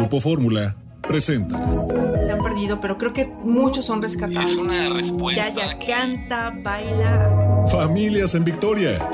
Grupo Fórmula presenta. Se han perdido, pero creo que muchos son rescatables. Es una respuesta. Yaya canta, baila. Familias en Victoria.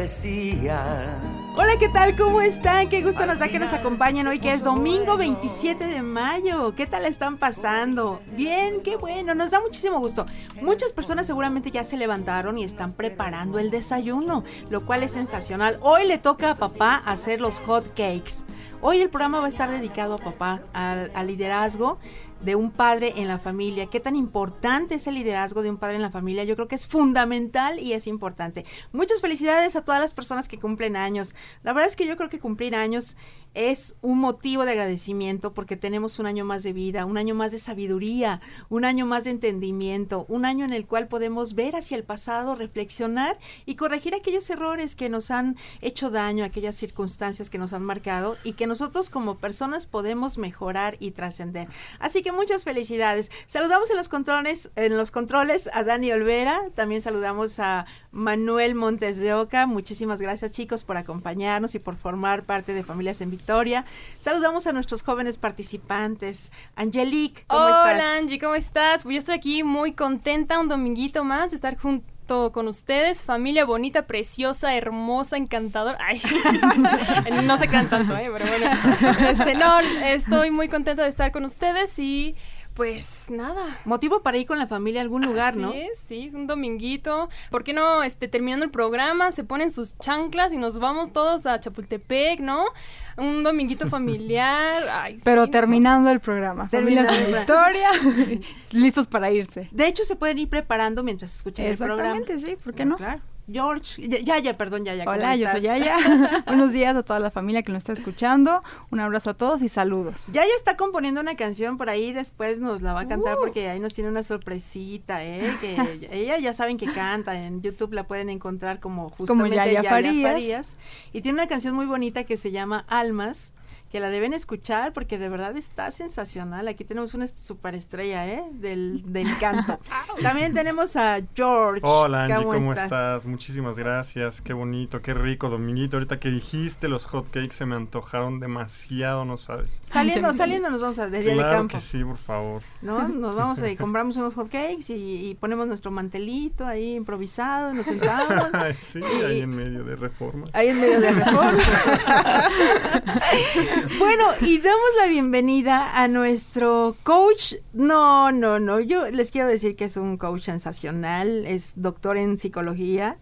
Decía. Hola, ¿qué tal? ¿Cómo están? Qué gusto nos da que nos acompañen hoy, que es domingo 27 de mayo. ¿Qué tal están pasando? Bien, qué bueno, nos da muchísimo gusto. Muchas personas seguramente ya se levantaron y están preparando el desayuno, lo cual es sensacional. Hoy le toca a papá hacer los hot cakes. Hoy el programa va a estar dedicado a papá, al, al liderazgo de un padre en la familia. ¿Qué tan importante es el liderazgo de un padre en la familia? Yo creo que es fundamental y es importante. Muchas felicidades a todas las personas que cumplen años. La verdad es que yo creo que cumplir años es un motivo de agradecimiento porque tenemos un año más de vida, un año más de sabiduría, un año más de entendimiento, un año en el cual podemos ver hacia el pasado, reflexionar y corregir aquellos errores que nos han hecho daño, aquellas circunstancias que nos han marcado y que nosotros como personas podemos mejorar y trascender. Así que muchas felicidades. Saludamos en los controles, en los controles a Dani Olvera, también saludamos a Manuel Montes de Oca. Muchísimas gracias chicos por acompañarnos y por formar parte de Familias en Victoria. Saludamos a nuestros jóvenes participantes. Angelique, ¿cómo Hola estás? Angie, ¿cómo estás? Pues yo estoy aquí muy contenta un dominguito más de estar con ustedes, familia bonita, preciosa, hermosa, encantadora. Ay, no se crean tanto, ¿eh? pero bueno. Este, no, estoy muy contenta de estar con ustedes y pues nada. Motivo para ir con la familia a algún lugar, ¿no? Sí, sí, un dominguito. ¿Por qué no, este, terminando el programa, se ponen sus chanclas y nos vamos todos a Chapultepec, ¿no? Un dominguito familiar. Ay, Pero sí, terminando el programa. Terminando de Victoria, listos para irse. De hecho, se pueden ir preparando mientras escuchan el programa. Exactamente, sí, ¿por qué no? Claro. George, ya, ya, ya, perdón, ya, ya. ¿cómo Hola, yo soy? Yaya. Buenos días a toda la familia que nos está escuchando. Un abrazo a todos y saludos. Yaya está componiendo una canción por ahí, después nos la va a cantar Uh. porque ahí nos tiene una sorpresita, ¿eh? Que ella ya saben que canta, en YouTube la pueden encontrar como justamente Yaya Farías. Y tiene una canción muy bonita que se llama Almas, que la deben escuchar porque de verdad está sensacional. Aquí tenemos una superestrella, ¿eh? Del, del canto. También tenemos a George. Hola Angie, ¿cómo, estás? Muchísimas gracias, qué bonito, qué rico, Dominguito. Ahorita que dijiste los hotcakes se me antojaron demasiado, no sabes. Saliendo, saliendo nos vamos a de día de Claro campo. que sí, por favor. ¿no? Nos vamos y compramos unos hotcakes y, y ponemos nuestro mantelito ahí improvisado, nos sentamos. Sí, Y- ahí en medio de reforma. Ahí en medio de reforma. bueno, y damos la bienvenida a nuestro coach. No, no, no. Yo les quiero decir que es un coach sensacional. Es doctor en psicología.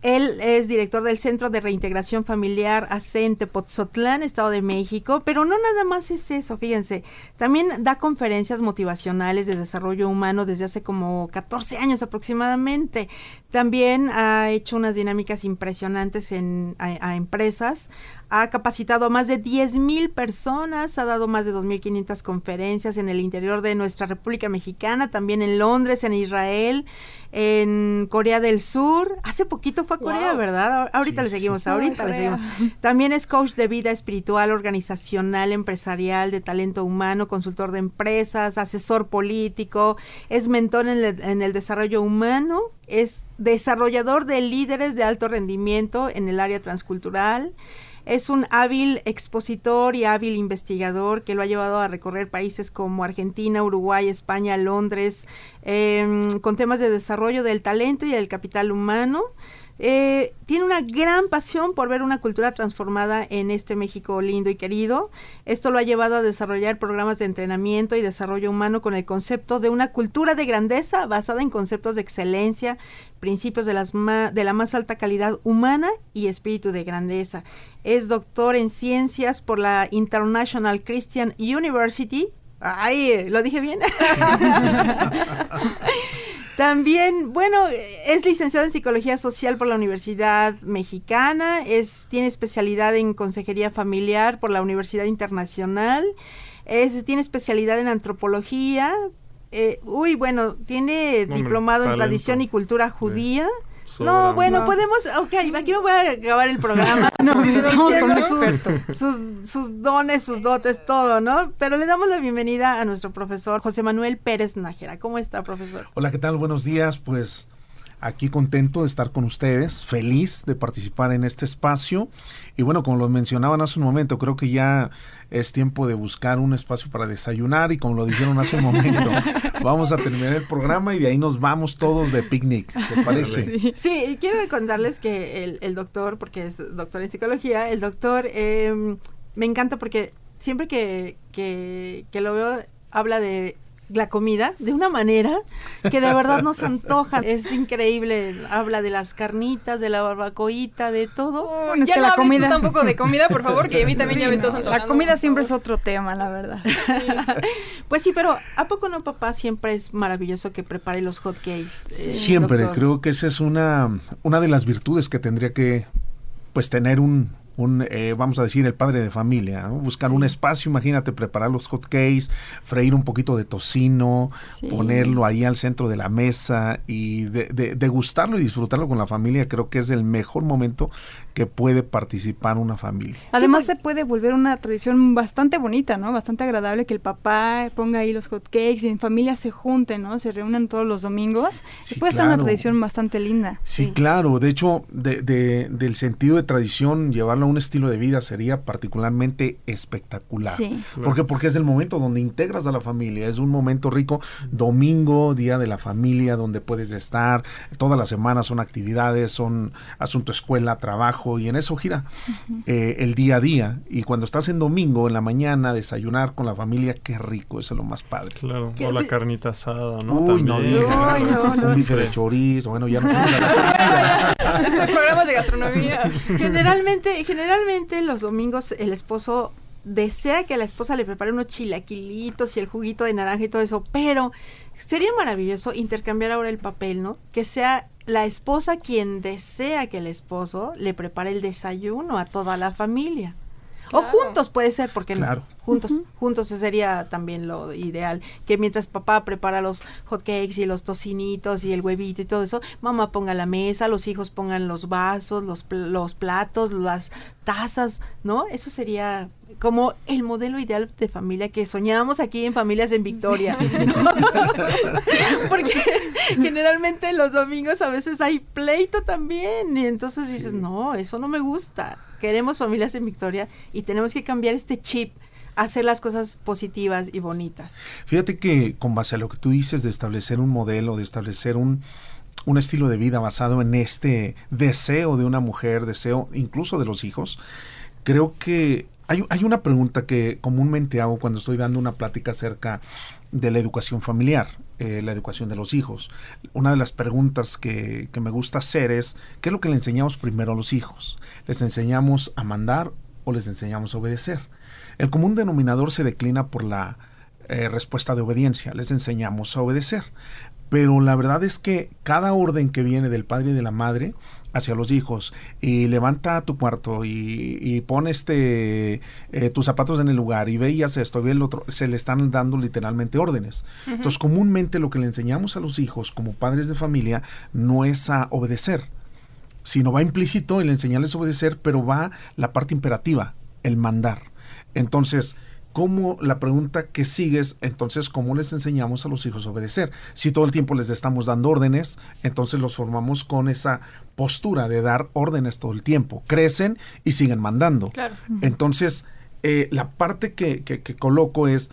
Él es director del Centro de Reintegración Familiar Acente Potzotlán, Estado de México, pero no nada más es eso, fíjense, también da conferencias motivacionales de desarrollo humano desde hace como 14 años aproximadamente. También ha hecho unas dinámicas impresionantes en, a empresas, ha capacitado a más de 10 mil personas, ha dado más de 2.500 conferencias en el interior de nuestra República Mexicana, también en Londres, en Israel, en Corea del Sur. Hace poquito fue a Corea, Wow. ¿verdad? Ahorita Sí, le seguimos, sí. ahorita le seguimos. También es coach de vida espiritual, organizacional, empresarial, de talento humano, consultor de empresas, asesor político, es mentor en el, en el desarrollo humano, es desarrollador de líderes de alto rendimiento en el área transcultural. Es un hábil expositor y hábil investigador que lo ha llevado a recorrer países como Argentina, Uruguay, España, Londres, em, con temas de desarrollo del talento y del capital humano. Eh, tiene una gran pasión por ver una cultura transformada en este México lindo y querido. Esto lo ha llevado a desarrollar programas de entrenamiento y desarrollo humano con el concepto de una cultura de grandeza basada en conceptos de excelencia, principios de, las de la más alta calidad humana y espíritu de grandeza. Es doctor en ciencias por la International Christian University. Ay, ¿lo dije bien? También, bueno, es licenciado en Psicología Social por la Universidad Mexicana, es, tiene especialidad en Consejería Familiar por la Universidad Internacional, es, tiene especialidad en Antropología, eh, uy, bueno, tiene diplomado en. Tradición y Cultura Judía. No, bueno, No. podemos, ok, aquí me voy a acabar el programa. No, experto. sus, sus, sus dones, sus dotes, todo, ¿no? Pero le damos la bienvenida a nuestro profesor José Manuel Pérez Nájera. ¿Cómo está, profesor? Hola, ¿qué tal? Buenos días. Pues aquí contento de estar con ustedes, feliz de participar en este espacio. Y bueno, como lo mencionaban hace un momento, creo que ya es tiempo de buscar un espacio para desayunar y como lo dijeron hace un momento, vamos a terminar el programa y de ahí nos vamos todos de picnic, ¿les parece? Sí. Sí, y quiero contarles que el, el doctor, porque es doctor en psicología, el doctor eh, me encanta porque siempre que, que, que lo veo habla de la comida de una manera que de verdad nos antoja. Es increíble. Habla de las carnitas, de la barbacoita, de todo. Bueno, es ya que no la comida- tampoco de comida, por favor, que a mí también Sí, ya me estás no, antojando. La comida siempre es otro tema, la verdad. Pues sí, pero ¿a poco no, papá? Siempre es maravilloso que prepare los hot cakes. eh, Siempre, doctor? creo que esa es una, una de las virtudes que tendría que pues tener un, un eh, vamos a decir, el padre de familia, ¿no? buscar un espacio, imagínate, preparar los hot cakes, freír un poquito de tocino, Sí. ponerlo ahí al centro de la mesa y de, de- degustarlo y disfrutarlo con la familia, creo que es el mejor momento que puede participar una familia. Además se puede volver una tradición bastante bonita, ¿no? Bastante agradable que el papá ponga ahí los hot cakes y en familia se junten, ¿no? Se reúnan todos los domingos. Sí, y puede ser una claro. tradición bastante linda. Sí, Sí. claro. De hecho, de, de- del sentido de tradición, llevarlo a un estilo de vida sería particularmente espectacular. Sí. ¿Por qué? Porque es el momento donde integras a la familia. Es un momento rico. Domingo, día de la familia, donde puedes estar. Todas las semanas son actividades, son asunto escuela, trabajo, y en eso gira eh, el día a día. Y cuando estás en domingo, en la mañana, desayunar con la familia, qué rico, eso es lo más padre. Claro, ¿Qué o la carnita asada, ¿no? Uy, no También. digas. No, no. Un bife de chorizo, bueno, ya no. Este programa de gastronomía. Generalmente, generalmente los domingos el esposo desea que la esposa le prepare unos chilaquilitos y el juguito de naranja y todo eso, pero sería maravilloso intercambiar ahora el papel, ¿no? Que sea la esposa quien desea que el esposo le prepare el desayuno a toda la familia. O juntos puede ser, porque no? Claro. Juntos, juntos sería también lo ideal. Que mientras papá prepara los hot cakes y los tocinitos y el huevito y todo eso, mamá ponga la mesa, los hijos pongan los vasos, los, pl- los platos, las tazas, ¿no? Eso sería como el modelo ideal de familia que soñábamos aquí en Familias en Victoria. Porque generalmente los domingos a veces hay pleito también. Y entonces dices, no, eso no me gusta. Queremos familias en Victoria y tenemos que cambiar este chip, hacer las cosas positivas y bonitas. Fíjate que con base a lo que tú dices de establecer un modelo, de establecer un, un estilo de vida basado en este deseo de una mujer, deseo incluso de los hijos, creo que hay, una pregunta que comúnmente hago cuando estoy dando una plática acerca de la educación familiar, eh, la educación de los hijos. Una de las preguntas que, que me gusta hacer es, ¿qué es lo que le enseñamos primero a los hijos? ¿Les enseñamos a mandar o les enseñamos a obedecer? El común denominador se declina por la eh, respuesta de obediencia, les enseñamos a obedecer. Pero la verdad es que cada orden que viene del padre y de la madre hacia los hijos y levanta tu cuarto y, y pon este eh, tus zapatos en el lugar y ve y haz esto, ve el otro, se le están dando literalmente órdenes. Entonces comúnmente lo que le enseñamos a los hijos como padres de familia no es a obedecer, sino va implícito el enseñarles a obedecer, pero va la parte imperativa, el mandar. Entonces, ¿cómo la pregunta que sigue es, entonces, cómo les enseñamos a los hijos a obedecer? Si todo el tiempo les estamos dando órdenes, entonces los formamos con esa postura de dar órdenes todo el tiempo. Crecen y siguen mandando. Claro. Entonces, eh, la parte que, que- que coloco es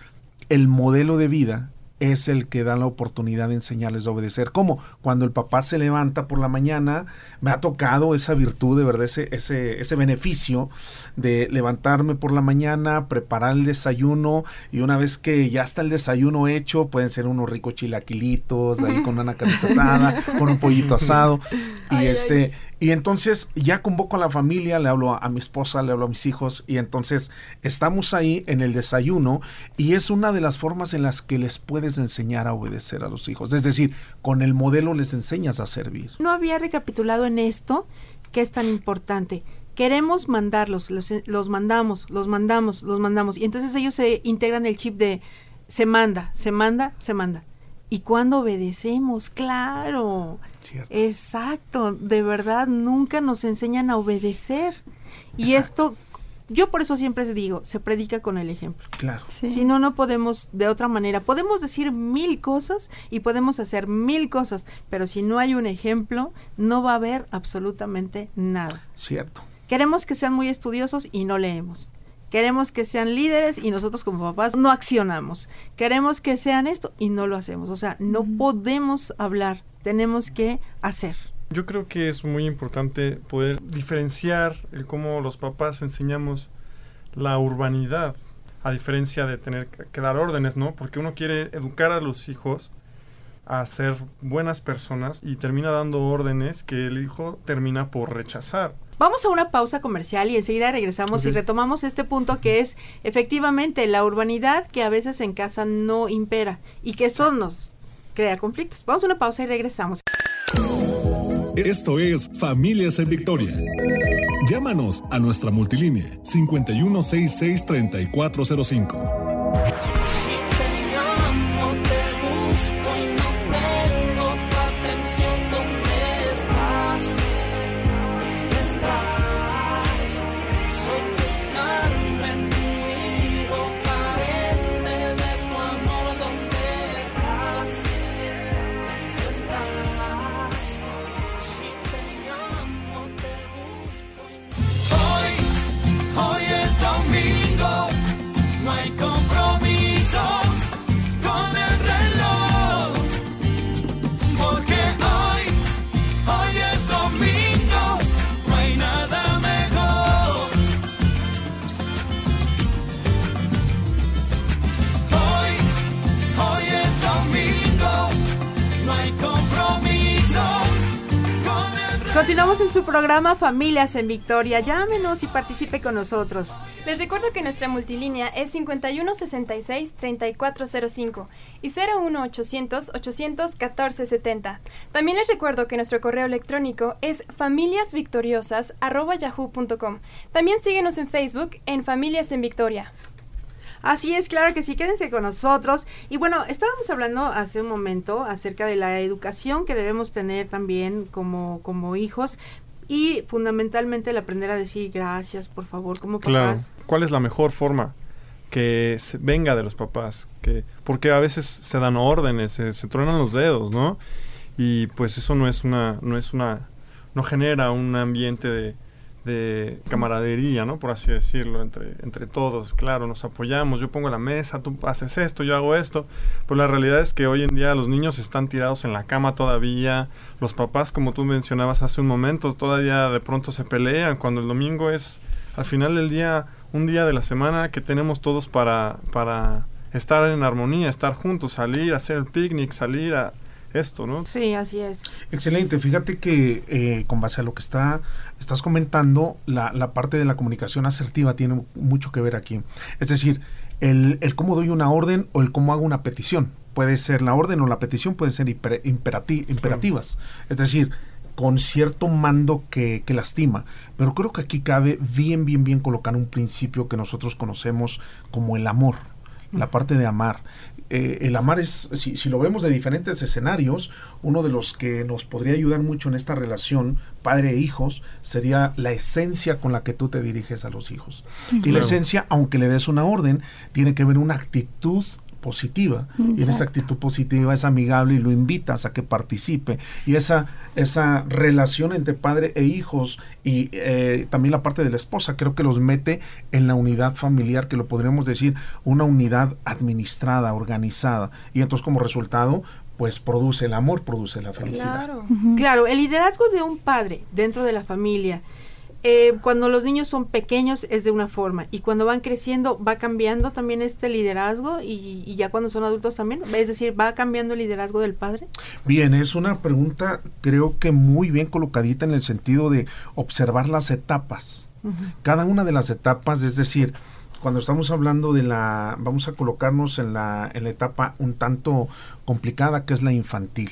el modelo de vida es el que da la oportunidad de enseñarles a obedecer. Como cuando el papá se levanta por la mañana, me ha tocado esa virtud, de verdad, ese, ese, ese beneficio de levantarme por la mañana, preparar el desayuno y una vez que ya está el desayuno hecho, pueden ser unos ricos chilaquilitos, ahí con una carnita asada, con un pollito asado. Y Ay, este, y entonces ya convoco a la familia, le hablo a, mi esposa, le hablo a mis hijos, y entonces estamos ahí en el desayuno, y es una de las formas en las que les puedes enseñar a obedecer a los hijos. Es decir, con el modelo les enseñas a servir. No había recapitulado en esto que es tan importante. Queremos mandarlos, los, los mandamos, los mandamos, los mandamos. Y entonces ellos se integran el chip de se manda, se manda, se manda. ¿Y cuando obedecemos? Claro. Cierto. Exacto. De verdad, nunca nos enseñan a obedecer. Y Exacto. esto, yo por eso siempre digo, se predica con el ejemplo. Claro. Sí. Si no, no podemos de otra manera. Podemos decir mil cosas y podemos hacer mil cosas, pero si no hay un ejemplo, no va a haber absolutamente nada. Cierto. Queremos que sean muy estudiosos y no leemos. Queremos que sean líderes y nosotros como papás no accionamos. Queremos que sean esto y no lo hacemos. O sea, no podemos hablar, tenemos que hacer. Yo creo que es muy importante poder diferenciar el cómo los papás enseñamos la urbanidad, a diferencia de tener que dar órdenes, ¿no? Porque uno quiere educar a los hijos a ser buenas personas y termina dando órdenes que el hijo termina por rechazar. Vamos a una pausa comercial y enseguida regresamos y retomamos este punto que es efectivamente la urbanidad que a veces en casa no impera y que esto nos crea conflictos. Vamos a una pausa y regresamos. Esto es Familias en Victoria. Llámanos a nuestra multilínea 5166-3405. Programa Familias en Victoria. Llámenos y participe con nosotros. Les recuerdo que nuestra multilínea es 5166-3405 y 01800-814-70. También les recuerdo que nuestro correo electrónico es familiasvictoriosas.yahoo.com. También síguenos en Facebook en Familias en Victoria. Así es, claro que sí, quédense con nosotros. Y bueno, estábamos hablando hace un momento acerca de la educación que debemos tener también como, como hijos y fundamentalmente el aprender a decir gracias, por favor, como Claro. papás. ¿Cuál es la mejor forma que se- venga de los papás? Que, porque a veces se dan órdenes, se, se truenan los dedos, ¿no? Y pues eso no es una, no es una, no genera un ambiente de, de camaradería, ¿no? Por así decirlo, entre, entre todos. Claro, nos apoyamos, yo pongo la mesa, tú haces esto, yo hago esto. Pero la realidad es que hoy en día los niños están tirados en la cama todavía. Los papás, como tú mencionabas hace un momento, todavía de pronto se pelean cuando el domingo es al final del día un día de la semana que tenemos todos para, para estar en armonía, estar juntos, salir, hacer el picnic, salir a esto, ¿no? Sí, así es. Excelente. Fíjate que eh, con base a lo que está, estás comentando, la, la parte de la comunicación asertiva tiene mucho que ver aquí. Es decir, el, el cómo doy una orden o el cómo hago una petición. Puede ser la orden o la petición, pueden ser hiper- imperati- imperativas. Es decir, con cierto mando que, que lastima. Pero creo que aquí cabe bien, bien, bien colocar un principio que nosotros conocemos como el amor, la parte de amar. Eh, el amar es, si, si lo vemos de diferentes escenarios, uno de los que nos podría ayudar mucho en esta relación padre e hijos sería la esencia con la que tú te diriges a los hijos. Y la esencia, aunque le des una orden, tiene que ver una actitud positiva. Y en esa actitud positiva es amigable y lo invitas a que participe. Y esa, esa relación entre padre e hijos y eh, también la parte de la esposa, creo que los mete en la unidad familiar, que lo podríamos decir una unidad administrada, organizada. Y entonces como resultado, pues produce el amor, produce la felicidad. Claro. Claro, el liderazgo de un padre dentro de la familia, eh, cuando los niños son pequeños es de una forma y cuando van creciendo va cambiando también este liderazgo y, y ya cuando son adultos también, es decir, va cambiando el liderazgo del padre. Bien, es una pregunta creo que muy bien colocadita en el sentido de observar las etapas. Cada una de las etapas, es decir, cuando estamos hablando de la, vamos a colocarnos en la, en la etapa un tanto complicada que es la infantil.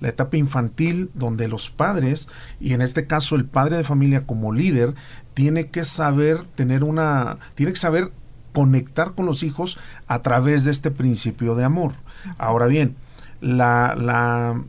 La etapa infantil donde los padres, y en este caso el padre de familia como líder, tiene que saber tener una, tiene que saber conectar con los hijos a través de este principio de amor. Ahora bien, la, la,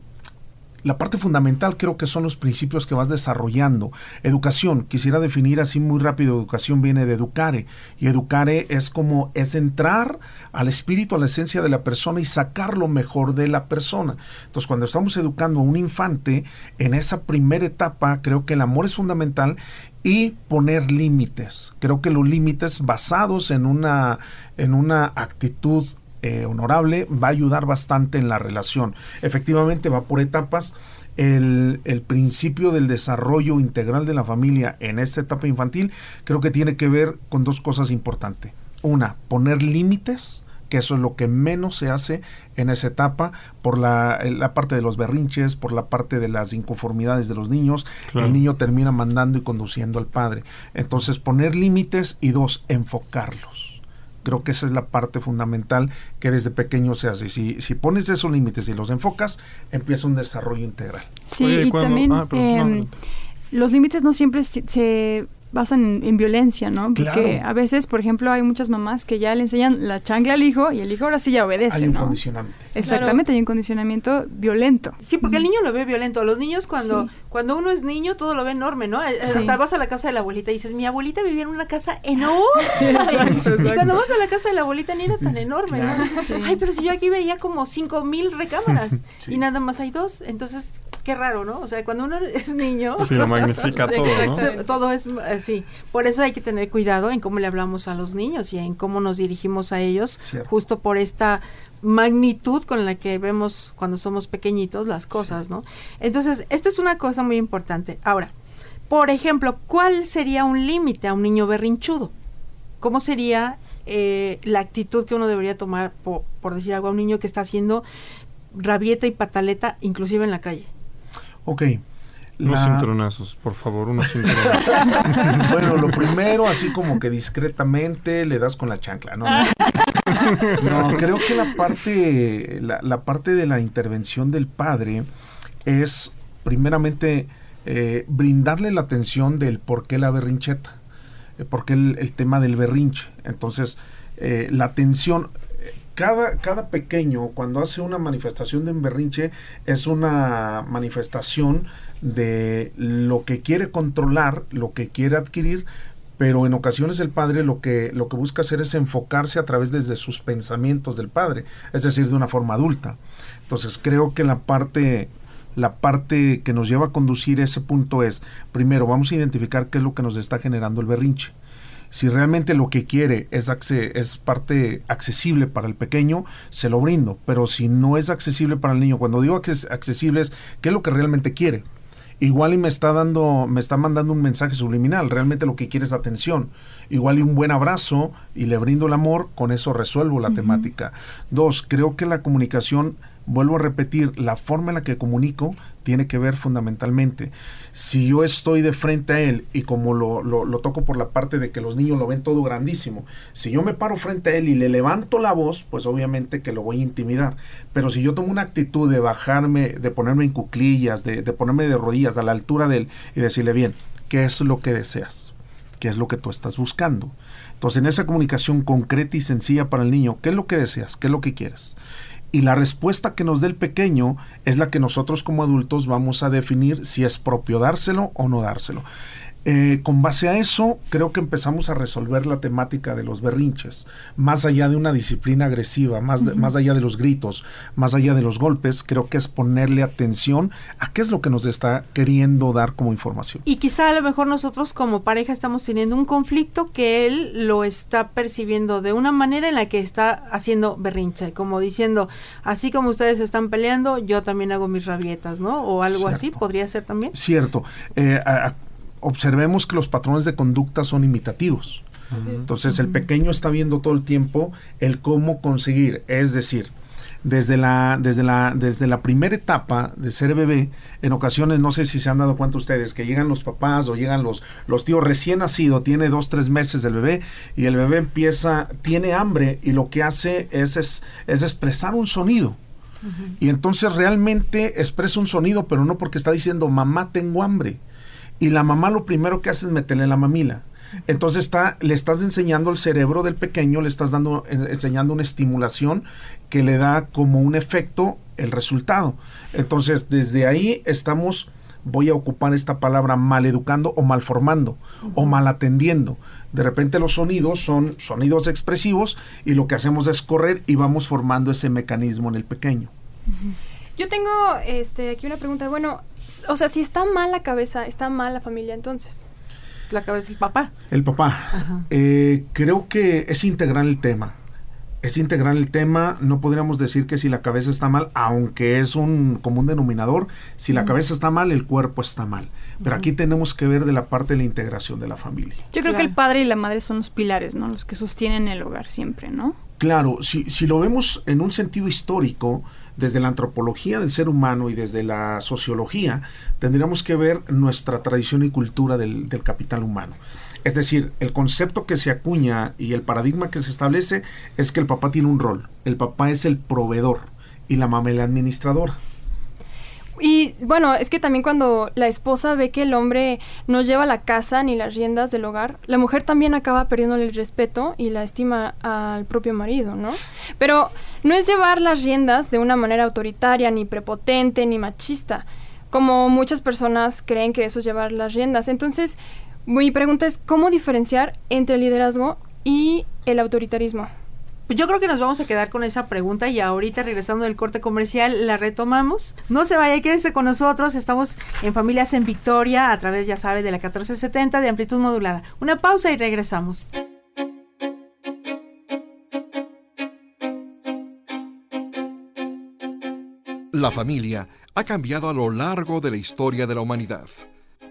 la parte fundamental creo que son los principios que vas desarrollando. Educación, quisiera definir así muy rápido, educación viene de educare y educare es como es entrar al espíritu, a la esencia de la persona y sacar lo mejor de la persona. Entonces cuando estamos educando a un infante, en esa primera etapa creo que el amor es fundamental y poner límites. Creo que los límites basados en una, en una actitud eh, honorable va a ayudar bastante en la relación. Efectivamente va por etapas. El, el principio del desarrollo integral de la familia en esta etapa infantil creo que tiene que ver con dos cosas importantes. Una, poner límites, que eso es lo que menos se hace en esa etapa por la, la parte de los berrinches, por la parte de las inconformidades de los niños. Claro. El niño termina mandando y conduciendo al padre. Entonces, poner límites y dos, enfocarlos. Creo que esa es la parte fundamental que desde pequeño se hace. Si, si pones esos límites y los enfocas, empieza un desarrollo integral. Sí, Oye, y cuando- también ah, perdón, no, em, los límites no siempre se, se basan en, en violencia, ¿no? Porque Claro. a veces, por ejemplo, hay muchas mamás que ya le enseñan la chancla al hijo y el hijo ahora sí ya obedece, Hay un ¿no? condicionante. Exactamente, hay un condicionamiento violento. Sí, porque el niño lo ve violento. Los niños cuando, Sí. cuando uno es niño todo lo ve enorme, ¿no? Eh, Sí. Hasta vas a la casa de la abuelita y dices, mi abuelita vivía en una casa enorme. Exacto, Y cuando vas a la casa de la abuelita ni era tan enorme, ¿no? Sí. Ay, pero si yo aquí veía como cinco mil recámaras Sí. y nada más hay dos, entonces qué raro, ¿no? O sea, cuando uno es niño, Sí, lo magnifica Sí, todo, todo es así. Por eso hay que tener cuidado en cómo le hablamos a los niños y en cómo nos dirigimos a ellos, Cierto. justo por esta magnitud con la que vemos cuando somos pequeñitos las cosas, ¿no? Entonces, esta es una cosa muy importante. Ahora, por ejemplo, ¿cuál sería un límite a un niño berrinchudo? ¿Cómo sería eh, la actitud que uno debería tomar, po- por, decir algo, a un niño que está haciendo rabieta y pataleta, inclusive en la calle? Ok. Unos La- cinturonazos, por favor, unos cinturonazos. bueno, lo primero, así como que discretamente le das con la chancla, ¿no? No, creo que la parte, la, la parte de la intervención del padre es primeramente eh, brindarle la atención del por qué la berrincheta, eh, por qué el, el tema del berrinche. Entonces, eh, la atención, cada, cada pequeño cuando hace una manifestación de un berrinche es una manifestación de lo que quiere controlar, lo que quiere adquirir, pero en ocasiones el padre lo que, lo que busca hacer es enfocarse a través desde sus pensamientos del padre, es decir, de una forma adulta. Entonces creo que la parte, la parte que nos lleva a conducir ese punto es, primero, vamos a identificar qué es lo que nos está generando el berrinche. Si realmente lo que quiere es, es parte accesible para el pequeño, se lo brindo. Pero si no es accesible para el niño, cuando digo que es accesible es qué es lo que realmente quiere igual y me está dando, me está mandando un mensaje subliminal, realmente lo que quiere es atención, igual y un buen abrazo y le brindo el amor, con eso resuelvo la temática. Dos, creo que la comunicación, vuelvo a repetir, la forma en la que comunico tiene que ver fundamentalmente. Si yo estoy de frente a él y como lo, lo, toco por la parte de que los niños lo ven todo grandísimo, si yo me paro frente a él y le levanto la voz, pues obviamente que lo voy a intimidar. Pero si yo tomo una actitud de bajarme, de ponerme en cuclillas, de, de ponerme de rodillas a la altura de él y decirle, bien, ¿qué es lo que deseas? ¿Qué es lo que tú estás buscando? Entonces, en esa comunicación concreta y sencilla para el niño, ¿qué es lo que deseas? ¿Qué es lo que quieres? Y la respuesta que nos dé el pequeño es la que nosotros como adultos vamos a definir si es propio dárselo o no dárselo. Eh, con base a eso, creo que empezamos a resolver la temática de los berrinches, más allá de una disciplina agresiva, más, de- más allá de los gritos, más allá de los golpes, creo que es ponerle atención a qué es lo que nos está queriendo dar como información. Y quizá a lo mejor nosotros como pareja estamos teniendo un conflicto que él lo está percibiendo de una manera en la que está haciendo berrinche, como diciendo, así como ustedes están peleando, yo también hago mis rabietas, ¿no? O algo así, podría ser también. Cierto. Eh, a- observemos que los patrones de conducta son imitativos. Entonces el pequeño está viendo todo el tiempo el cómo conseguir, es decir, desde la, desde la, desde la primera etapa de ser bebé, en ocasiones, no sé si se han dado cuenta ustedes, que llegan los papás o llegan los, los tíos recién nacido, tiene dos, tres meses del bebé, y el bebé empieza, tiene hambre, y lo que hace es, es, es expresar un sonido. Y entonces realmente expresa un sonido, pero no porque está diciendo, mamá, tengo hambre. Y la mamá lo primero que hace es meterle la mamila. Entonces está, le estás enseñando al cerebro del pequeño, le estás dando, en- enseñando una estimulación que le da como un efecto el resultado. Entonces, desde ahí estamos, voy a ocupar esta palabra maleducando o malformando o malatendiendo. De repente los sonidos son sonidos expresivos y lo que hacemos es correr y vamos formando ese mecanismo en el pequeño. Yo tengo este, aquí una pregunta. Bueno, o sea, si está mal la cabeza, está mal la familia entonces. La cabeza del papá. El papá. Eh, creo que es integral el tema. Es integral el tema. No podríamos decir que si la cabeza está mal, aunque es un común denominador, si la cabeza está mal, el cuerpo está mal. Pero aquí tenemos que ver de la parte de la integración de la familia. Yo creo que el padre y la madre son los pilares, ¿no? Los que sostienen el hogar siempre, ¿no? Claro, si, si lo vemos en un sentido histórico, desde la antropología del ser humano y desde la sociología, tendríamos que ver nuestra tradición y cultura del, capital humano. Es decir, el concepto que se acuña y el paradigma que se establece es que el papá tiene un rol. El papá es el proveedor y la mamá es la administradora. Y bueno, es que también cuando la esposa ve que el hombre no lleva la casa ni las riendas del hogar, la mujer también acaba perdiéndole el respeto y la estima al propio marido, ¿no? Pero no es llevar las riendas de una manera autoritaria, ni prepotente, ni machista, como muchas personas creen que eso es llevar las riendas. Entonces, mi pregunta es, ¿cómo diferenciar entre el liderazgo y el autoritarismo? Pues yo creo que nos vamos a quedar con esa pregunta y ahorita regresando del corte comercial la retomamos. No se vaya, quédese con nosotros. Estamos en Familias en Victoria a través, ya sabe, de la 1470 de amplitud modulada. Una pausa y regresamos. La familia ha cambiado a lo largo de la historia de la humanidad.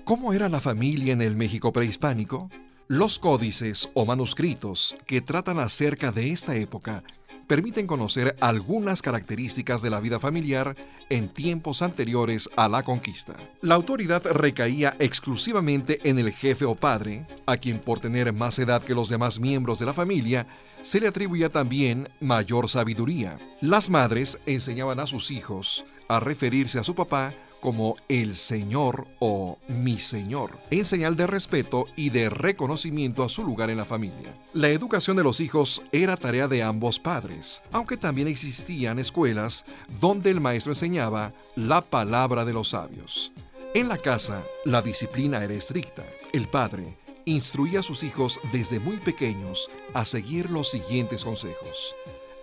¿Cómo era la familia en el México prehispánico? Los códices o manuscritos que tratan acerca de esta época permiten conocer algunas características de la vida familiar en tiempos anteriores a la conquista. La autoridad recaía exclusivamente en el jefe o padre, a quien por tener más edad que los demás miembros de la familia, se le atribuía también mayor sabiduría. Las madres enseñaban a sus hijos a referirse a su papá como el Señor o mi Señor, en señal de respeto y de reconocimiento a su lugar en la familia. La educación de los hijos era tarea de ambos padres, aunque también existían escuelas donde el maestro enseñaba la palabra de los sabios. En la casa, la disciplina era estricta. El padre instruía a sus hijos desde muy pequeños a seguir los siguientes consejos.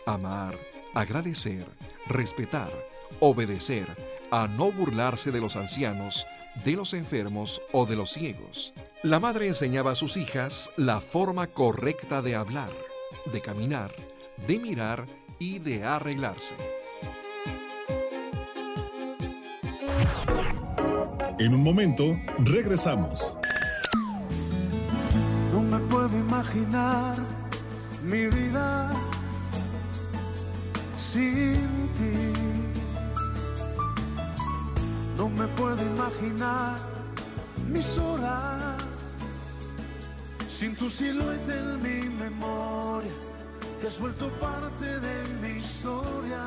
Amar, agradecer, respetar, obedecer, a no burlarse de los ancianos, de los enfermos o de los ciegos. La madre enseñaba a sus hijas la forma correcta de hablar, de caminar, de mirar y de arreglarse. En un momento, regresamos. No me puedo imaginar mi vida sin ti. No me puedo imaginar mis horas sin tu silueta en mi memoria, que has vuelto parte de mi historia.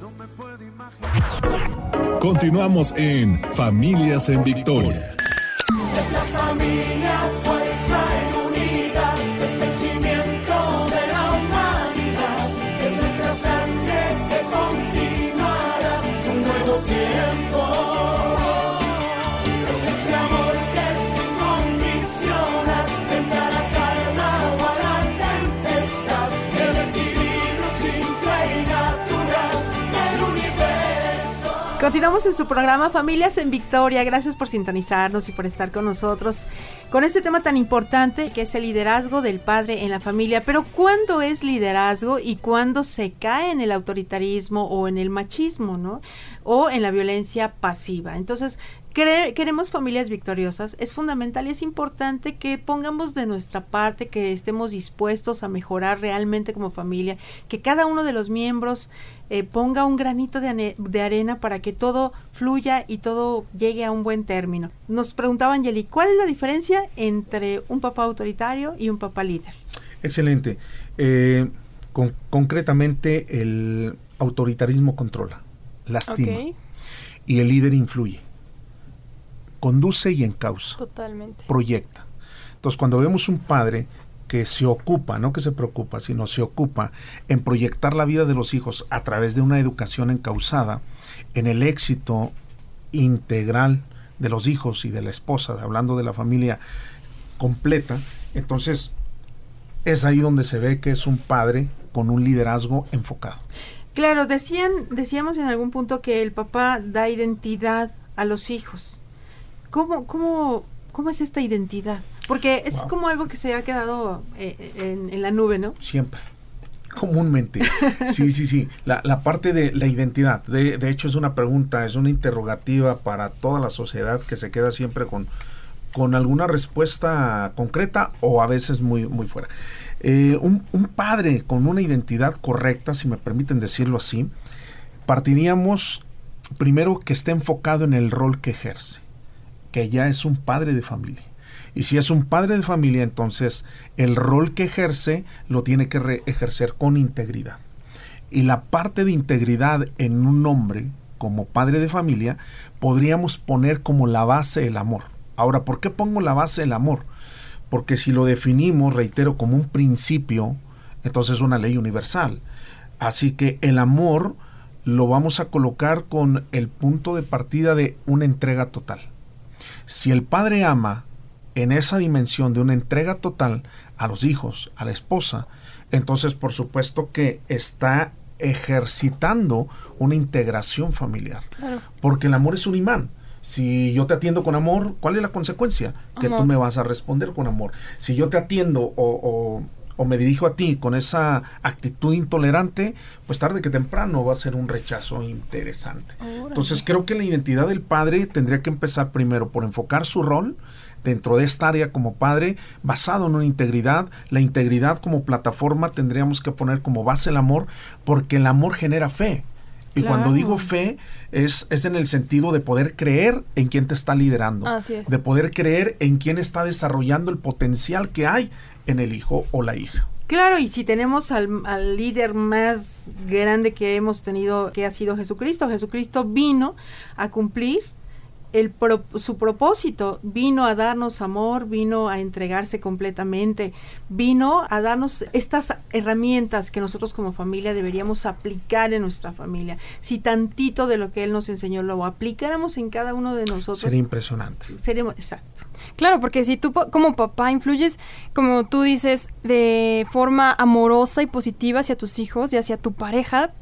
No me puedo imaginar. Continuamos en Familias en Victoria. Es la familia Continuamos en su programa Familias en Victoria. Gracias por sintonizarnos y por estar con nosotros con este tema tan importante que es el liderazgo del padre en la familia. Pero ¿cuándo es liderazgo y cuándo se cae en el autoritarismo o en el machismo, ¿no? O en la violencia pasiva. Entonces, Quere- queremos familias victoriosas, es fundamental y es importante que pongamos de nuestra parte, que estemos dispuestos a mejorar realmente como familia, que cada uno de los miembros eh, ponga un granito de, arena para que todo fluya y todo llegue a un buen término. Nos preguntaba Angeli, ¿cuál es la diferencia entre un papá autoritario y un papá líder? Excelente. Eh, con- concretamente, el autoritarismo controla, lastima, Ok. y el líder influye, conduce y encausa, Totalmente. proyecta. Entonces, cuando vemos un padre que se ocupa, no que se preocupa, sino se ocupa en proyectar la vida de los hijos a través de una educación encausada, en el éxito integral de los hijos y de la esposa, hablando de la familia completa, entonces es ahí donde se ve que es un padre con un liderazgo enfocado. Claro, decían, decíamos en algún punto que el papá da identidad a los hijos. ¿Cómo, cómo, cómo es esta identidad? Porque es Wow. como algo que se ha quedado eh, en, en la nube, ¿no? Siempre. Comúnmente. Sí, sí, sí. La, la parte de la identidad. De, de hecho, es una pregunta, es una interrogativa para toda la sociedad que se queda siempre con, con alguna respuesta concreta o a veces muy, muy fuera. Eh, un, un padre con una identidad correcta, si me permiten decirlo así, partiríamos primero que esté enfocado en el rol que ejerce, que ya es un padre de familia. Y si es un padre de familia, entonces el rol que ejerce lo tiene que ejercer con integridad. Y la parte de integridad en un hombre como padre de familia podríamos poner como la base el amor. Ahora, ¿por qué pongo la base el amor? Porque si lo definimos, reitero, como un principio, entonces es una ley universal. Así que el amor lo vamos a colocar con el punto de partida de una entrega total. Si el padre ama en esa dimensión de una entrega total a los hijos, a la esposa, entonces por supuesto que está ejercitando una integración familiar. Claro. Porque el amor es un imán. Si yo te atiendo con amor, ¿cuál es la consecuencia? Que Amor. tú me vas a responder con amor. Si yo te atiendo o, o- o me dirijo a ti con esa actitud intolerante, pues tarde que temprano va a ser un rechazo interesante. Entonces creo que la identidad del padre tendría que empezar primero por enfocar su rol dentro de esta área como padre basado en una integridad. La integridad como plataforma tendríamos que poner como base el amor porque el amor genera fe. Y cuando digo fe es, es en el sentido de poder creer en quien te está liderando, Así es. de poder creer en quien está desarrollando el potencial que hay en el hijo o la hija. Claro, y si tenemos al, al líder más grande que hemos tenido, que ha sido Jesucristo, Jesucristo vino a cumplir el pro- su propósito, vino a darnos amor, vino a entregarse completamente, vino a darnos estas herramientas que nosotros como familia deberíamos aplicar en nuestra familia. Si tantito de lo que Él nos enseñó lo aplicáramos en cada uno de nosotros, Sería impresionante. seríamos, exacto. Claro, porque si tú po- como papá influyes, como tú dices, de forma amorosa y positiva hacia tus hijos y hacia tu pareja,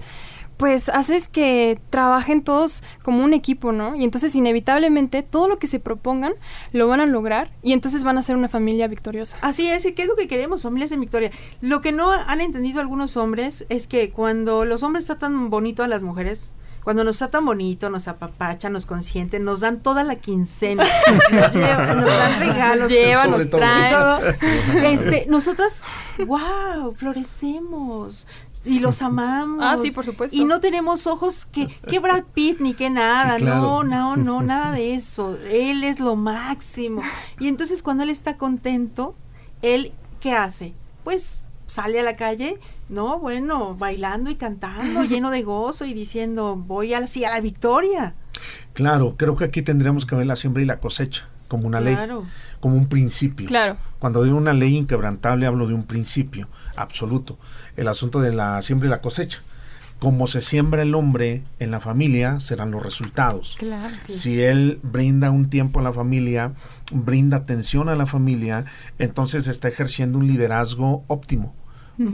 pues haces que trabajen todos como un equipo, ¿no? Y entonces inevitablemente todo lo que se propongan lo van a lograr y entonces van a ser una familia victoriosa. Así es, ¿y qué es lo que queremos, familias en Victoria? Lo que no han entendido algunos hombres es que cuando los hombres tratan bonito a las mujeres, cuando nos tratan bonito, nos apapachan, nos consienten, nos dan toda la quincena, nos, llevan, nos dan regalos, Nos llevan, nos traen. todo. Este, nosotras, wow, florecemos y los amamos. Ah, sí, por supuesto. Y no tenemos ojos que, que Brad Pitt ni que nada, Sí, claro. no, no, no, nada de eso. Él es lo máximo. Y entonces cuando él está contento, él, ¿qué hace? Pues sale a la calle, no, bueno, bailando y cantando, lleno de gozo y diciendo, voy así a la victoria. Claro, creo que aquí tendríamos que ver la siembra y la cosecha como una ley, Claro. como un principio. Claro. Cuando digo una ley inquebrantable hablo de un principio absoluto. El asunto de la siembra y la cosecha. Como se siembra el hombre en la familia, serán los resultados. Claro. Si él brinda un tiempo a la familia, brinda atención a la familia, entonces está ejerciendo un liderazgo óptimo.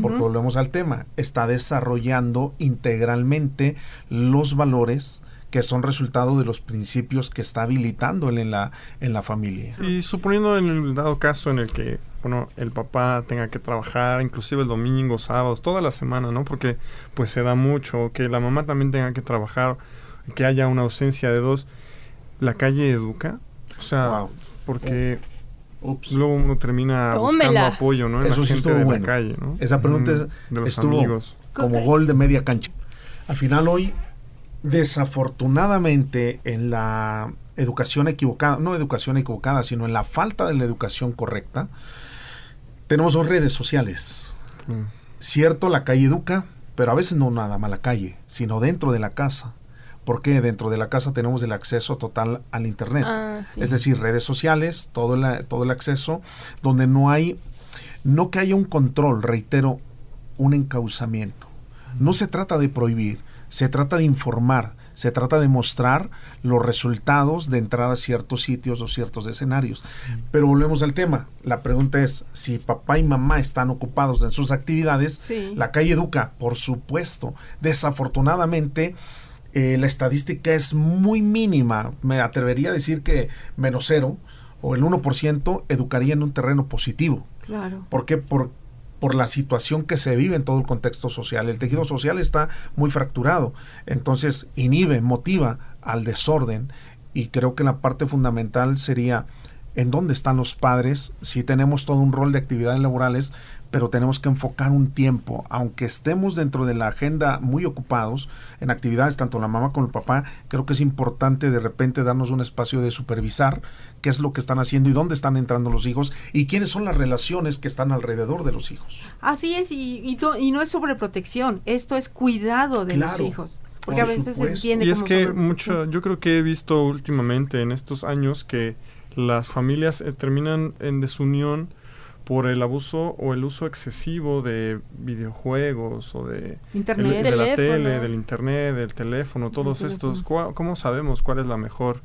Porque volvemos al tema, está desarrollando integralmente los valores que son resultado de los principios que está habilitando él en la, en la familia. Y suponiendo en el dado caso en el que, bueno, el papá tenga que trabajar, inclusive el domingo, sábados, toda la semana, ¿no? Porque pues se da mucho, que la mamá también tenga que trabajar, que haya una ausencia de dos, ¿la calle educa? O sea, Wow. porque Ups. luego uno termina buscando apoyo, ¿no? En Eso la sí gente estuvo de bueno. la calle, ¿no? Esa pregunta Mm, es- de los estuvo amigos. como gol de media cancha. Al final hoy, desafortunadamente, en la educación equivocada, no educación equivocada, sino en la falta de la educación correcta, tenemos dos redes sociales. Mm. Cierto, la calle educa, pero a veces no nada más la calle, sino dentro de la casa. Porque dentro de la casa tenemos el acceso total al Internet. Ah, sí. Es decir, redes sociales, todo el, todo el acceso, donde no hay, no que haya un control, reitero, un encauzamiento. No se trata de prohibir, se trata de informar, se trata de mostrar los resultados de entrar a ciertos sitios o ciertos escenarios. Pero volvemos al tema. La pregunta es, si papá y mamá están ocupados en sus actividades, Sí. la calle educa, por supuesto. Desafortunadamente, eh, la estadística es muy mínima. Me atrevería a decir que menos cero o el 1% educaría en un terreno positivo. Claro. ¿Por qué? Por, por la situación que se vive en todo el contexto social. El tejido social está muy fracturado. Entonces, inhibe, motiva al desorden. Y creo que la parte fundamental sería en dónde están los padres, si tenemos todo un rol de actividades laborales, pero tenemos que enfocar un tiempo, aunque estemos dentro de la agenda muy ocupados en actividades, tanto la mamá como el papá, creo que es importante de repente darnos un espacio de supervisar qué es lo que están haciendo y dónde están entrando los hijos y quiénes son las relaciones que están alrededor de los hijos. Así es, y, y, to- y no es sobreprotección, esto es cuidado de los hijos. Porque por a veces se entiende Y es que sobre- mucho, yo creo que he visto últimamente en estos años que las familias eh, terminan en desunión por el abuso o el uso excesivo de videojuegos o de, Internet. el- de la tele, del internet, del teléfono, todos teléfono. estos. ¿cuá- ¿Cómo sabemos cuál es la mejor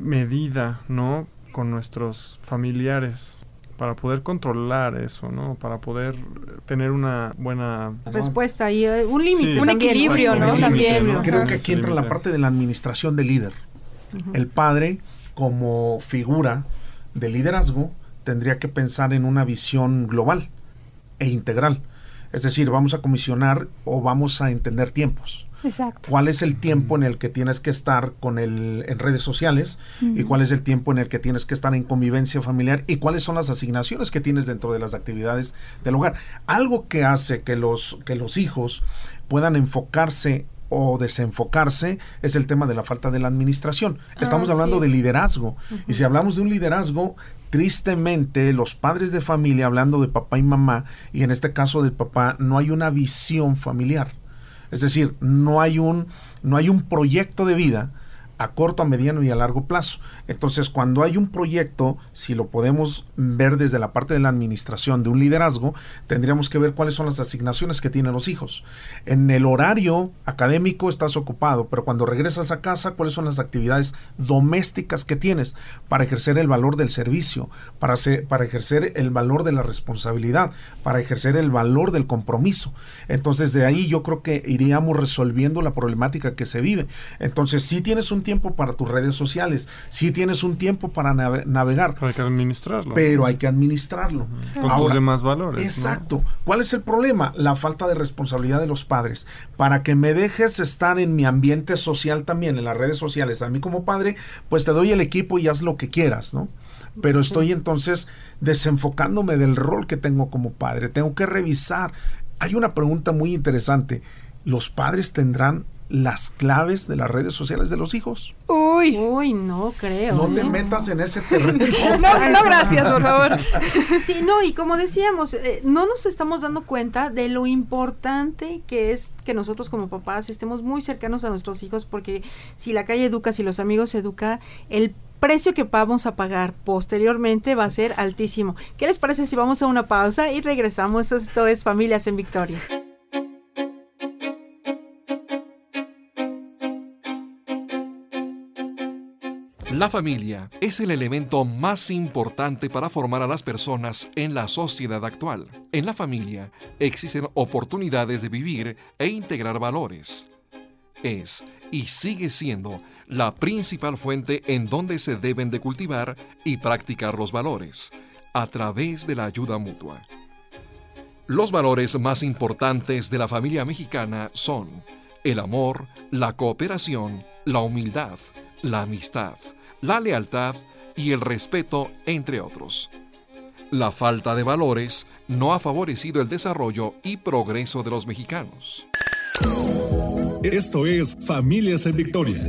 medida, no, con nuestros familiares para poder controlar eso, no, para poder tener una buena respuesta y eh, un límite. Sí. Un equilibrio, ¿no? Un También. Creo ajá. que aquí entra la parte de la administración del líder. El padre, como figura de liderazgo, tendría que pensar en una visión global e integral. Es decir, vamos a comisionar o vamos a entender tiempos. Exacto. ¿Cuál es el tiempo en el que tienes que estar con el, en redes sociales? ¿Y cuál es el tiempo en el que tienes que estar en convivencia familiar? ¿Y cuáles son las asignaciones que tienes dentro de las actividades del hogar? Algo que hace que los, que los hijos puedan enfocarse o desenfocarse es el tema de la falta de la administración. Estamos Ah, hablando sí. de liderazgo. Y si hablamos de un liderazgo, tristemente los padres de familia, hablando de papá y mamá, y en este caso del papá, no hay una visión familiar. Es decir, no hay un, no hay un proyecto de vida a corto, a mediano y a largo plazo. Entonces, cuando hay un proyecto, si lo podemos ver desde la parte de la administración de un liderazgo, tendríamos que ver cuáles son las asignaciones que tienen los hijos. En el horario académico estás ocupado, pero cuando regresas a casa, cuáles son las actividades domésticas que tienes para ejercer el valor del servicio, para, hacer- para ejercer el valor de la responsabilidad, para ejercer el valor del compromiso. Entonces, de ahí yo creo que iríamos resolviendo la problemática que se vive. Entonces, si tienes un tiempo para tus redes sociales, si tienes un tiempo para nave- navegar, hay que administrarlo. pero hay que administrarlo. con tus demás valores. ¿no? Exacto. ¿Cuál es el problema? La falta de responsabilidad de los padres. Para que me dejes estar en mi ambiente social también, en las redes sociales, a mí como padre, pues te doy el equipo y haz lo que quieras, ¿no? Pero estoy entonces desenfocándome del rol que tengo como padre. Tengo que revisar. Hay una pregunta muy interesante. ¿Los padres tendrán las claves de las redes sociales de los hijos? Uy. Uy, no creo. No te metas en ese terreno. No, no, gracias, por favor. Sí, no, y como decíamos, eh, no nos estamos dando cuenta de lo importante que es que nosotros como papás estemos muy cercanos a nuestros hijos, porque si la calle educa, si los amigos educan, el precio que vamos a pagar posteriormente va a ser altísimo. ¿Qué les parece si vamos a una pausa y regresamos? Esto es Familias en Victoria. La familia es el elemento más importante para formar a las personas en la sociedad actual. En la familia existen oportunidades de vivir e integrar valores. Es y sigue siendo la principal fuente en donde se deben de cultivar y practicar los valores, a través de la ayuda mutua. Los valores más importantes de la familia mexicana son el amor, la cooperación, la humildad, la amistad, la lealtad y el respeto, entre otros. La falta de valores no ha favorecido el desarrollo y progreso de los mexicanos. Esto es Familias en Victoria.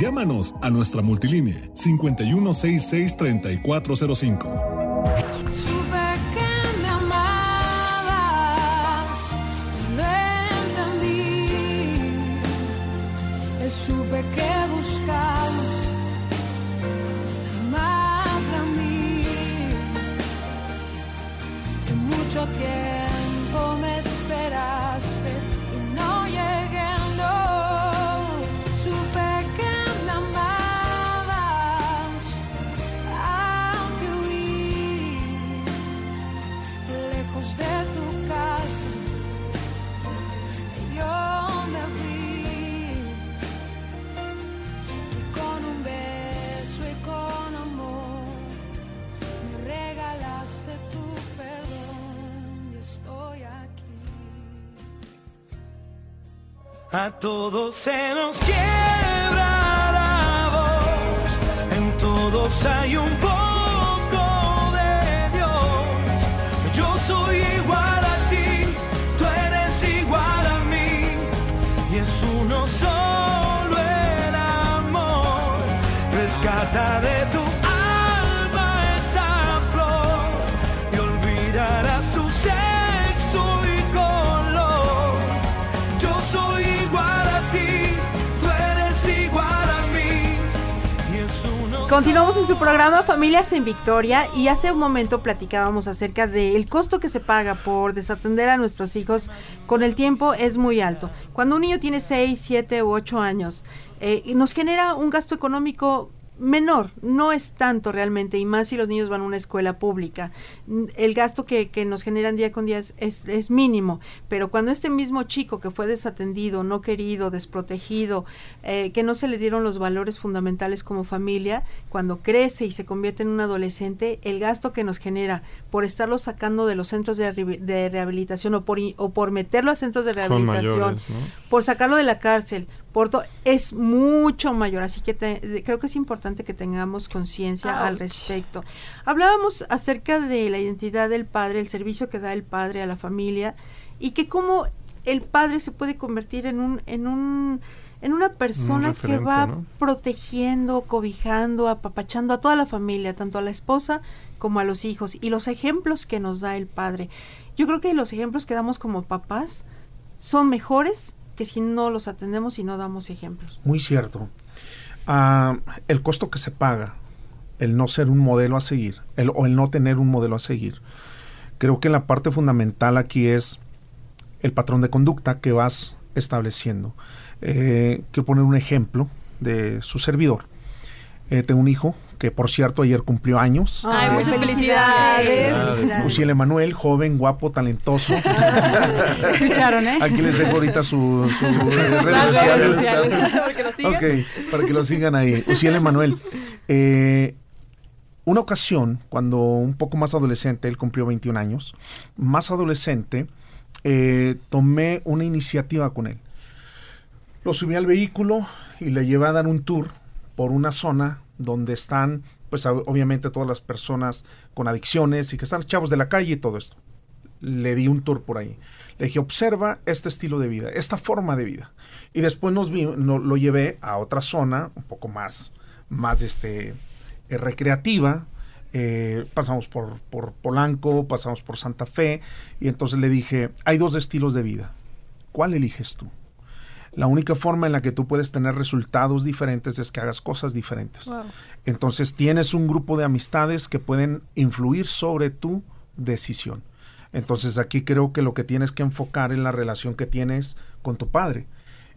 Llámanos a nuestra multilínea 5166-3405. A todos se nos quiebra la voz, en todos hay un Continuamos en su programa Familias en Victoria y hace un momento platicábamos acerca del costo que se paga por desatender a nuestros hijos con el tiempo es muy alto. Cuando un niño tiene 6, 7 u 8 años, eh, nos genera un gasto económico menor, no es tanto realmente, y más si los niños van a una escuela pública. El gasto que, que nos generan día con día es, es, es mínimo, pero cuando este mismo chico que fue desatendido, no querido, desprotegido, eh, que no se le dieron los valores fundamentales como familia, cuando crece y se convierte en un adolescente, el gasto que nos genera por estarlo sacando de los centros de, de rehabilitación o por, o por meterlo a centros de rehabilitación, mayores, ¿no? por sacarlo de la cárcel, es mucho mayor. Así que te- de- creo que es importante que tengamos conciencia al Ouch. respecto. Hablábamos acerca de la identidad del padre, el servicio que da el padre a la familia y que cómo el padre se puede convertir en un en un en una persona que va ¿no? protegiendo, cobijando, apapachando a toda la familia, tanto a la esposa como a los hijos y los ejemplos que nos da el padre. Yo creo que los ejemplos que damos como papás son mejores que si no los atendemos y no damos ejemplos. Muy cierto. Ah, el costo que se paga, el no ser un modelo a seguir, o el no tener un modelo a seguir. Creo que la parte fundamental aquí es el patrón de conducta que vas estableciendo. Eh, quiero poner un ejemplo de su servidor. Eh, tengo un hijo que, por cierto, ayer cumplió años. Ay, Eh, muchas felicidades. Felicidades. Uciel Emanuel, joven, guapo, talentoso. Escucharon, ¿eh? Aquí les dejo ahorita su, su redes sociales. sociales, para que lo sigan. Ok, para que lo sigan ahí. Uciel Emanuel. Eh, una ocasión, cuando un poco más adolescente, él cumplió 21 años, más adolescente, eh, tomé una iniciativa con él. Lo subí al vehículo y le llevé a dar un tour por una zona donde están, pues ob- obviamente todas las personas con adicciones y que están chavos de la calle y todo esto. Le di un tour por ahí. Le dije, observa este estilo de vida, esta forma de vida. Y después nos vi- no- lo llevé a otra zona, un poco más, más este, eh, recreativa. Eh, pasamos por, por Polanco, pasamos por Santa Fe. Y entonces le dije, hay dos estilos de vida. ¿Cuál eliges tú? La única forma en la que tú puedes tener resultados diferentes es que hagas cosas diferentes. Wow. Entonces tienes un grupo de amistades que pueden influir sobre tu decisión. Entonces aquí creo que lo que tienes que enfocar en la relación que tienes con tu padre.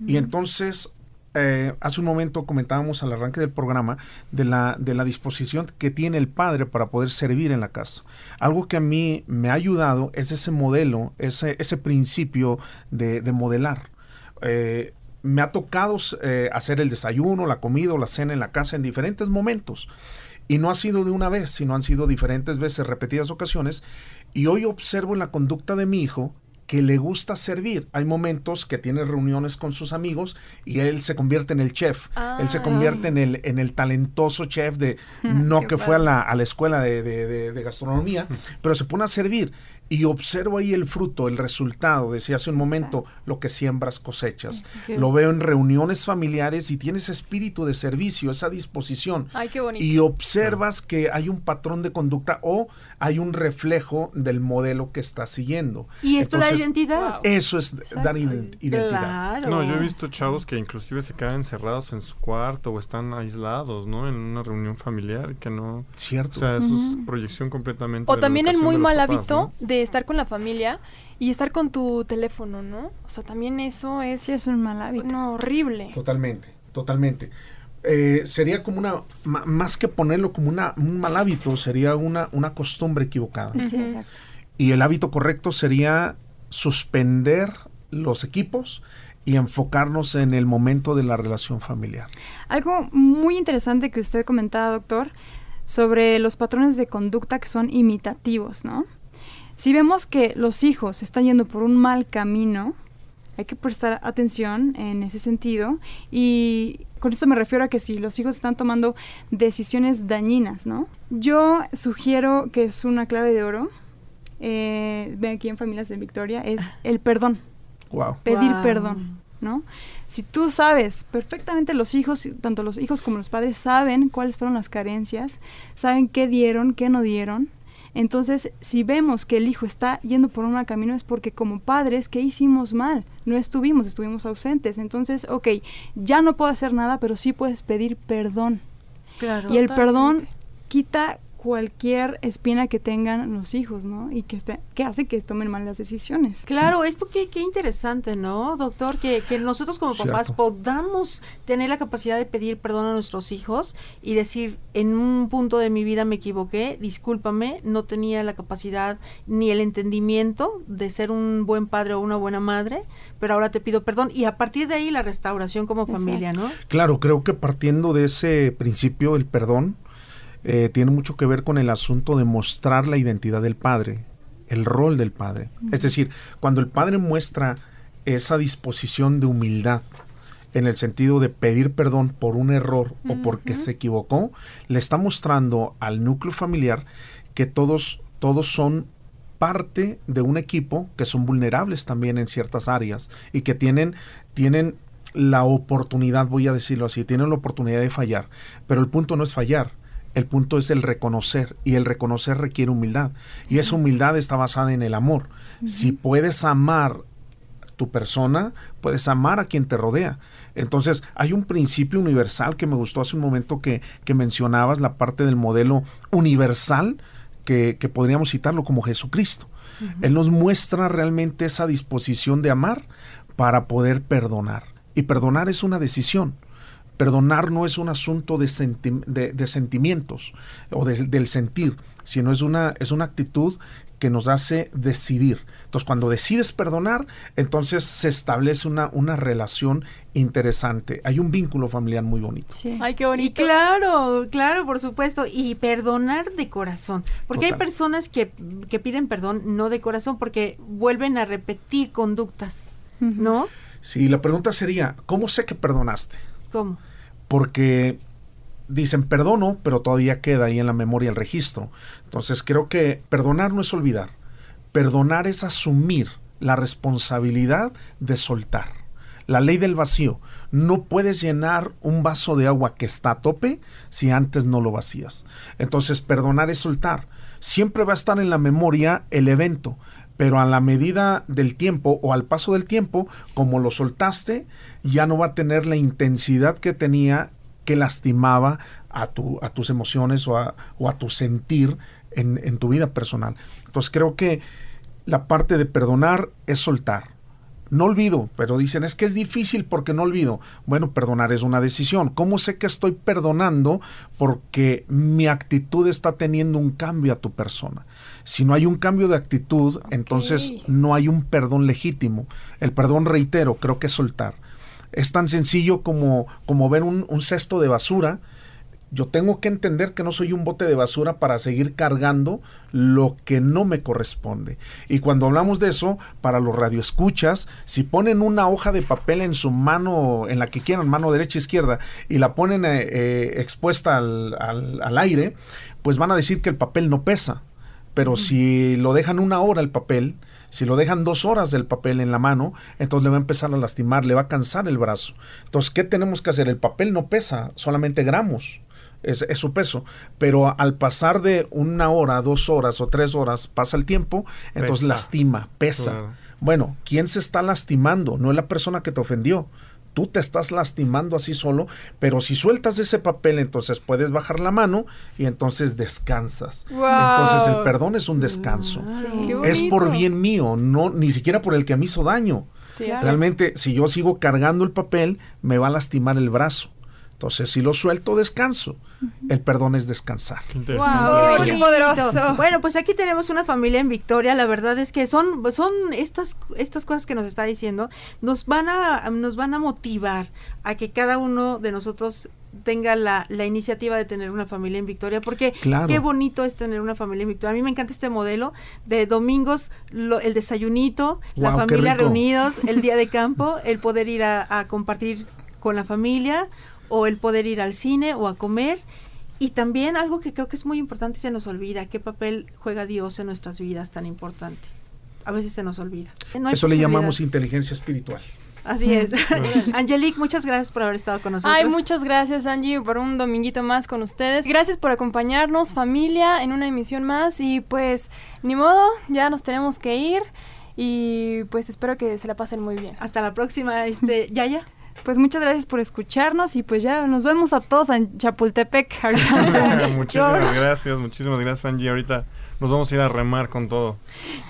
Y entonces, eh, hace un momento comentábamos al arranque del programa de la, de la disposición que tiene el padre para poder servir en la casa. Algo que a mí me ha ayudado es ese modelo, ese, ese principio de, de modelar. Eh, me ha tocado eh, hacer el desayuno, la comida o la cena en la casa en diferentes momentos. Y no ha sido de una vez, sino han sido diferentes veces, repetidas ocasiones. Y hoy observo en la conducta de mi hijo que le gusta servir. Hay momentos que tiene reuniones con sus amigos y él se convierte en el chef. Él se Ah. convierte en el, en el talentoso chef de, no que fue a la, a la escuela de, de- de- de gastronomía, pero se pone a servir. Y observo ahí el fruto, el resultado. Decía hace un momento, lo que siembras cosechas. Qué- Lo veo en reuniones familiares y tienes espíritu de servicio, esa disposición Ay, qué bonito. y observas que hay un patrón de conducta o hay un reflejo del modelo que está siguiendo. Y esto da Entonces, identidad. Eso es dar ident- identidad. No, yo he visto chavos que inclusive se quedan encerrados en su cuarto o están aislados, ¿no? En una reunión familiar que no... Cierto. O sea, eso es proyección completamente O de la también el muy mal papás, hábito ¿no? de estar con la familia y estar con tu teléfono, ¿no? O sea, también eso es... Sí, es un mal hábito. No, horrible. Totalmente, totalmente. Eh, sería como una, más que ponerlo como una, un mal hábito, sería una, una costumbre equivocada. Sí, exacto. Y el hábito correcto sería suspender los equipos y enfocarnos en el momento de la relación familiar. Algo muy interesante que usted comentaba, doctor, sobre los patrones de conducta que son imitativos, ¿no? Si vemos que los hijos están yendo por un mal camino, hay que prestar atención en ese sentido y con esto me refiero a que si los hijos están tomando decisiones dañinas, ¿no? Yo sugiero que es una clave de oro, eh, ven aquí en Familias de Victoria, es el perdón Wow. pedir Wow. perdón, ¿no? Si tú sabes perfectamente los hijos, tanto los hijos como los padres saben cuáles fueron las carencias, saben qué dieron, qué no dieron. Entonces, si vemos que el hijo está yendo por un mal camino es porque como padres, ¿qué hicimos mal? No estuvimos, estuvimos ausentes. Entonces, ok, ya no puedo hacer nada, pero sí puedes pedir perdón. Claro. Y el perdón quita cualquier espina que tengan los hijos, ¿no? Y que, este- que hace que tomen malas decisiones. Claro, esto qué, qué interesante, ¿no, doctor? Que, que nosotros como papás Cierto. podamos tener la capacidad de pedir perdón a nuestros hijos y decir, en un punto de mi vida me equivoqué, discúlpame, no tenía la capacidad ni el entendimiento de ser un buen padre o una buena madre, pero ahora te pido perdón. Y a partir de ahí la restauración como familia, ¿no? Claro, creo que partiendo de ese principio, el perdón, eh, tiene mucho que ver con el asunto de mostrar la identidad del padre, el rol del padre. Es decir, cuando el padre muestra esa disposición de humildad, en el sentido de pedir perdón por un error o porque se equivocó, le está mostrando al núcleo familiar que todos, todos son parte de un equipo que son vulnerables también en ciertas áreas y que tienen, tienen la oportunidad, voy a decirlo así, tienen la oportunidad de fallar. Pero el punto no es fallar, el punto es el reconocer y el reconocer requiere humildad. Y esa humildad está basada en el amor. Si puedes amar tu persona, puedes amar a quien te rodea. Entonces, hay un principio universal que me gustó hace un momento que, que mencionabas, la parte del modelo universal, que, que podríamos citarlo como Jesucristo. Él nos muestra realmente esa disposición de amar para poder perdonar. Y perdonar es una decisión. Perdonar no es un asunto de, senti- de- de sentimientos o de- del sentir, sino es una, es una actitud que nos hace decidir. Entonces, cuando decides perdonar, entonces se establece una, una relación interesante. Hay un vínculo familiar muy bonito. Ay, qué Y bonito. claro, claro, por supuesto. Y perdonar de corazón. Porque hay personas que, que piden perdón no de corazón porque vuelven a repetir conductas, ¿no? Sí, la pregunta sería, ¿cómo sé que perdonaste? Porque dicen perdono, pero todavía queda ahí en la memoria el registro. Entonces creo que perdonar no es olvidar. Perdonar es asumir la responsabilidad de soltar. La ley del vacío. No puedes llenar un vaso de agua que está a tope si antes no lo vacías. Entonces perdonar es soltar. Siempre va a estar en la memoria el evento, pero a la medida del tiempo o al paso del tiempo, como lo soltaste, ya no va a tener la intensidad que tenía que lastimaba a, tu, a tus emociones o a, o a tu sentir en, en tu vida personal. Entonces creo que la parte de perdonar es soltar. No olvido, pero dicen es que es difícil porque no olvido. Bueno, perdonar es una decisión. ¿Cómo sé que estoy perdonando? Porque mi actitud está teniendo un cambio a tu persona. Si no hay un cambio de actitud, entonces no hay un perdón legítimo. El perdón, reitero, creo que es soltar. Es tan sencillo como, como ver un, un cesto de basura. Yo tengo que entender que no soy un bote de basura para seguir cargando lo que no me corresponde. Y cuando hablamos de eso, para los radioescuchas, si ponen una hoja de papel en su mano, en la que quieran, mano derecha, izquierda, y la ponen eh, eh, expuesta al, al- al aire, pues van a decir que el papel no pesa. Pero si lo dejan una hora el papel, si lo dejan dos horas del papel en la mano, entonces le va a empezar a lastimar, le va a cansar el brazo. Entonces, ¿qué tenemos que hacer? El papel no pesa, solamente gramos. Es, es su peso. Pero al pasar de una hora, dos horas o tres horas, pasa el tiempo, entonces Pesa. lastima, pesa. Claro. Bueno, ¿quién se está lastimando? No es la persona que te ofendió. Tú te estás lastimando así solo, pero si sueltas ese papel, entonces puedes bajar la mano y entonces descansas. Wow. Entonces el perdón es un descanso. Qué Es por bien mío, no ni siquiera por el que me hizo daño. Sí, así es. Realmente, si yo sigo cargando el papel, me va a lastimar el brazo. Entonces, si lo suelto, descanso. El perdón es descansar. Wow, Qué poderoso. Bueno, pues aquí tenemos una familia en Victoria. La verdad es que son, son estas, estas cosas que nos está diciendo, nos van a, nos van a motivar a que cada uno de nosotros tenga la, la iniciativa de tener una familia en Victoria, porque Claro. qué bonito es tener una familia en Victoria. A mí me encanta este modelo de domingos, lo- el desayunito, la familia reunidos, el día de campo, el poder ir a, a compartir con la familia o el poder ir al cine o a comer. Y también algo que creo que es muy importante y se nos olvida, qué papel juega Dios en nuestras vidas tan importante. A veces se nos olvida. No Eso le llamamos inteligencia espiritual. Así es. Angelique, muchas gracias por haber estado con nosotros. Ay, muchas gracias Angie por un dominguito más con ustedes. Gracias por acompañarnos, familia, en una emisión más. Y pues, ni modo, ya nos tenemos que ir. Y pues espero que se la pasen muy bien. Hasta la próxima, este, Yaya. Pues muchas gracias por escucharnos y pues ya nos vemos a todos en Chapultepec. ahorita. muchísimas gracias, muchísimas gracias Angie. Ahorita nos vamos a ir a remar con todo.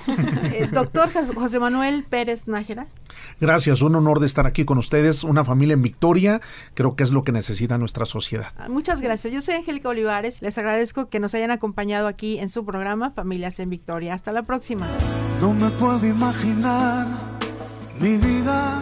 Eh, doctor José Manuel Pérez Nájera. Gracias, un honor de estar aquí con ustedes, una familia en victoria, creo que es lo que necesita nuestra sociedad. Ah, Muchas gracias. Yo soy Angélica Olivares. Les agradezco que nos hayan acompañado aquí en su programa Familias en Victoria. Hasta la próxima. No me puedo imaginar mi vida